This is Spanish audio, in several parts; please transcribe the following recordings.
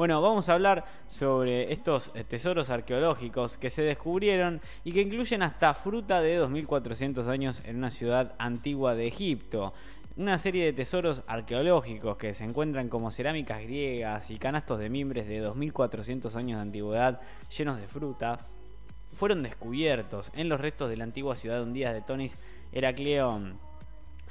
Bueno, vamos a hablar sobre estos eh, tesoros arqueológicos que se descubrieron y que incluyen hasta fruta de 2400 años en una ciudad antigua de Egipto. Una serie de tesoros arqueológicos que se encuentran como cerámicas griegas y canastos de mimbres de 2400 años de antigüedad llenos de fruta fueron descubiertos en los restos de la antigua ciudad hundida de Tonis Heracleón.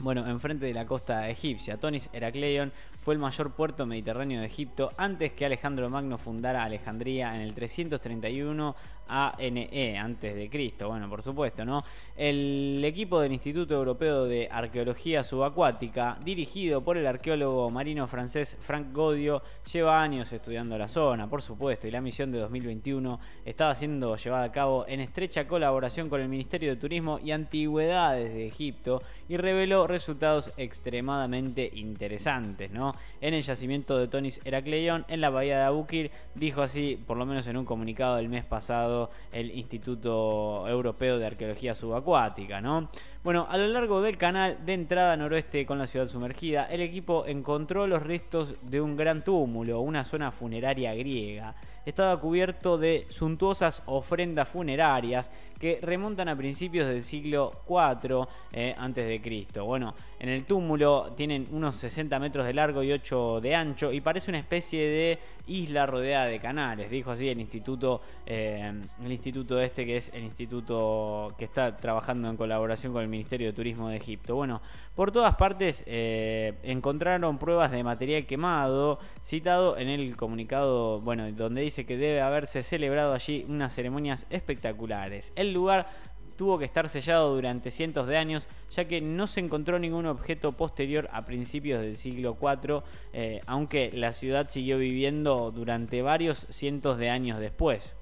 Bueno, enfrente de la costa egipcia, Tonis Heracleion fue el mayor puerto mediterráneo de Egipto antes que Alejandro Magno fundara Alejandría en el 331 ANE, antes de Cristo. Bueno, por supuesto, ¿no? El equipo del Instituto Europeo de Arqueología Subacuática, dirigido por el arqueólogo marino francés Frank Godio, lleva años estudiando la zona, por supuesto, y la misión de 2021 estaba siendo llevada a cabo en estrecha colaboración con el Ministerio de Turismo y Antigüedades de Egipto y reveló resultados extremadamente interesantes, ¿no? En el yacimiento de Tonis Heracleion, en la bahía de Abukir, dijo así, por lo menos en un comunicado del mes pasado, el Instituto Europeo de Arqueología Subacuática, ¿no? Bueno, a lo largo del canal de entrada noroeste con la ciudad sumergida, el equipo encontró los restos de un gran túmulo, una zona funeraria griega. Estaba cubierto de suntuosas ofrendas funerarias que remontan a principios del siglo IV eh, de Cristo. Bueno, en el túmulo tienen unos 60 metros de largo y 8 de ancho y parece una especie de isla rodeada de canales, dijo así el instituto, eh, el instituto este que es el instituto que está trabajando en colaboración con el Ministerio de Turismo de Egipto. Bueno, por todas partes eh, encontraron pruebas de material quemado, citado en el comunicado, bueno, donde dice que debe haberse celebrado allí unas ceremonias espectaculares. El lugar tuvo que estar sellado durante cientos de años, ya que no se encontró ningún objeto posterior a principios del siglo IV, eh, aunque la ciudad siguió viviendo durante varios cientos de años después.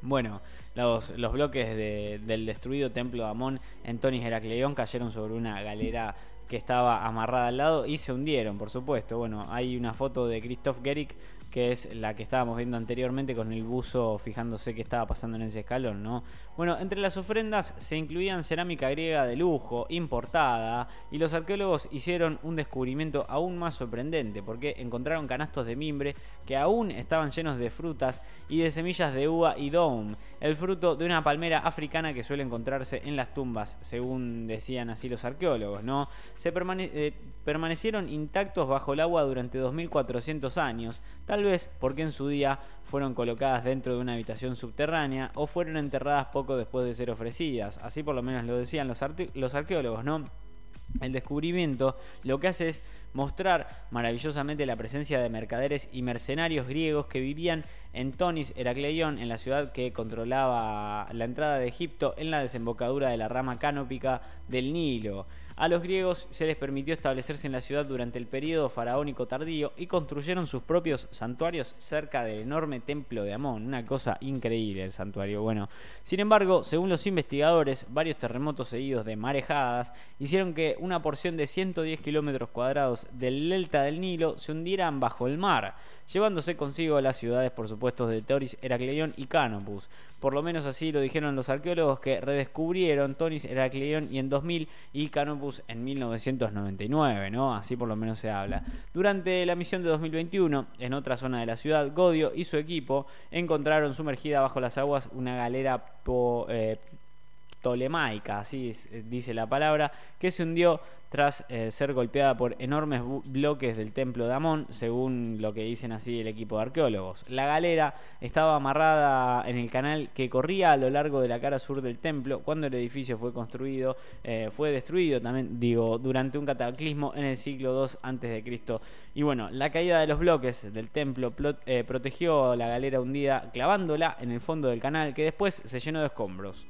Bueno, los, bloques del destruido templo de Amón en Tonis Heracleón cayeron sobre una galera que estaba amarrada al lado y se hundieron, por supuesto. Bueno, hay una foto de Christoph Gerick que es la que estábamos viendo anteriormente con el buzo fijándose qué estaba pasando en ese escalón, ¿no? Bueno, entre las ofrendas se incluían cerámica griega de lujo, importada, y los arqueólogos hicieron un descubrimiento aún más sorprendente, porque encontraron canastos de mimbre que aún estaban llenos de frutas y de semillas de uva y dome, el fruto de una palmera africana que suele encontrarse en las tumbas, según decían así los arqueólogos, ¿no? Se eh, permanecieron intactos bajo el agua durante 2400 años, tal vez porque en su día fueron colocadas dentro de una habitación subterránea o fueron enterradas poco después de ser ofrecidas. Así por lo menos lo decían los, los arqueólogos, ¿no? El descubrimiento lo que hace es mostrar maravillosamente la presencia de mercaderes y mercenarios griegos que vivían en Tonis Heracleion, en la ciudad que controlaba la entrada de Egipto en la desembocadura de la rama canópica del Nilo. A los griegos se les permitió establecerse en la ciudad durante el período faraónico tardío y construyeron sus propios santuarios cerca del enorme templo de Amón. Una cosa increíble el santuario. Bueno, sin embargo, según los investigadores, varios terremotos seguidos de marejadas hicieron que una porción de 110 kilómetros cuadrados del delta del Nilo se hundieran bajo el mar llevándose consigo las ciudades, por supuesto, de Toris, Heracleion y Canopus. Por lo menos así lo dijeron los arqueólogos que redescubrieron Toris, Heracleion y en 2000 y Canopus en 1999, ¿no? Así por lo menos se habla. Durante la misión de 2021, en otra zona de la ciudad, Godio y su equipo encontraron sumergida bajo las aguas una galera po, eh, así eh, dice la palabra, que se hundió tras eh, ser golpeada por enormes bloques del templo de Amón, según lo que dicen así el equipo de arqueólogos. La galera estaba amarrada en el canal que corría a lo largo de la cara sur del templo cuando el edificio fue construido, eh, fue destruido también, digo, durante un cataclismo en el siglo II a.C. Y bueno, la caída de los bloques del templo protegió la galera hundida clavándola en el fondo del canal que después se llenó de escombros.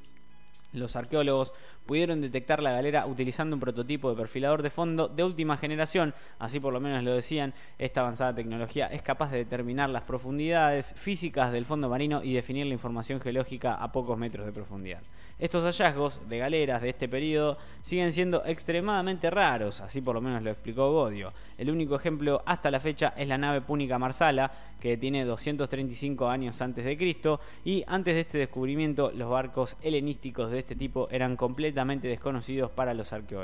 Los arqueólogos pudieron detectar la galera utilizando un prototipo de perfilador de fondo de última generación, así por lo menos lo decían, esta avanzada tecnología es capaz de determinar las profundidades físicas del fondo marino y definir la información geológica a pocos metros de profundidad. Estos hallazgos de galeras de este periodo siguen siendo extremadamente raros, así por lo menos lo explicó Godio. El único ejemplo hasta la fecha es la nave púnica Marsala, que tiene 235 años antes de Cristo, y antes de este descubrimiento los barcos helenísticos de este tipo eran completamente desconocidos para los arqueólogos.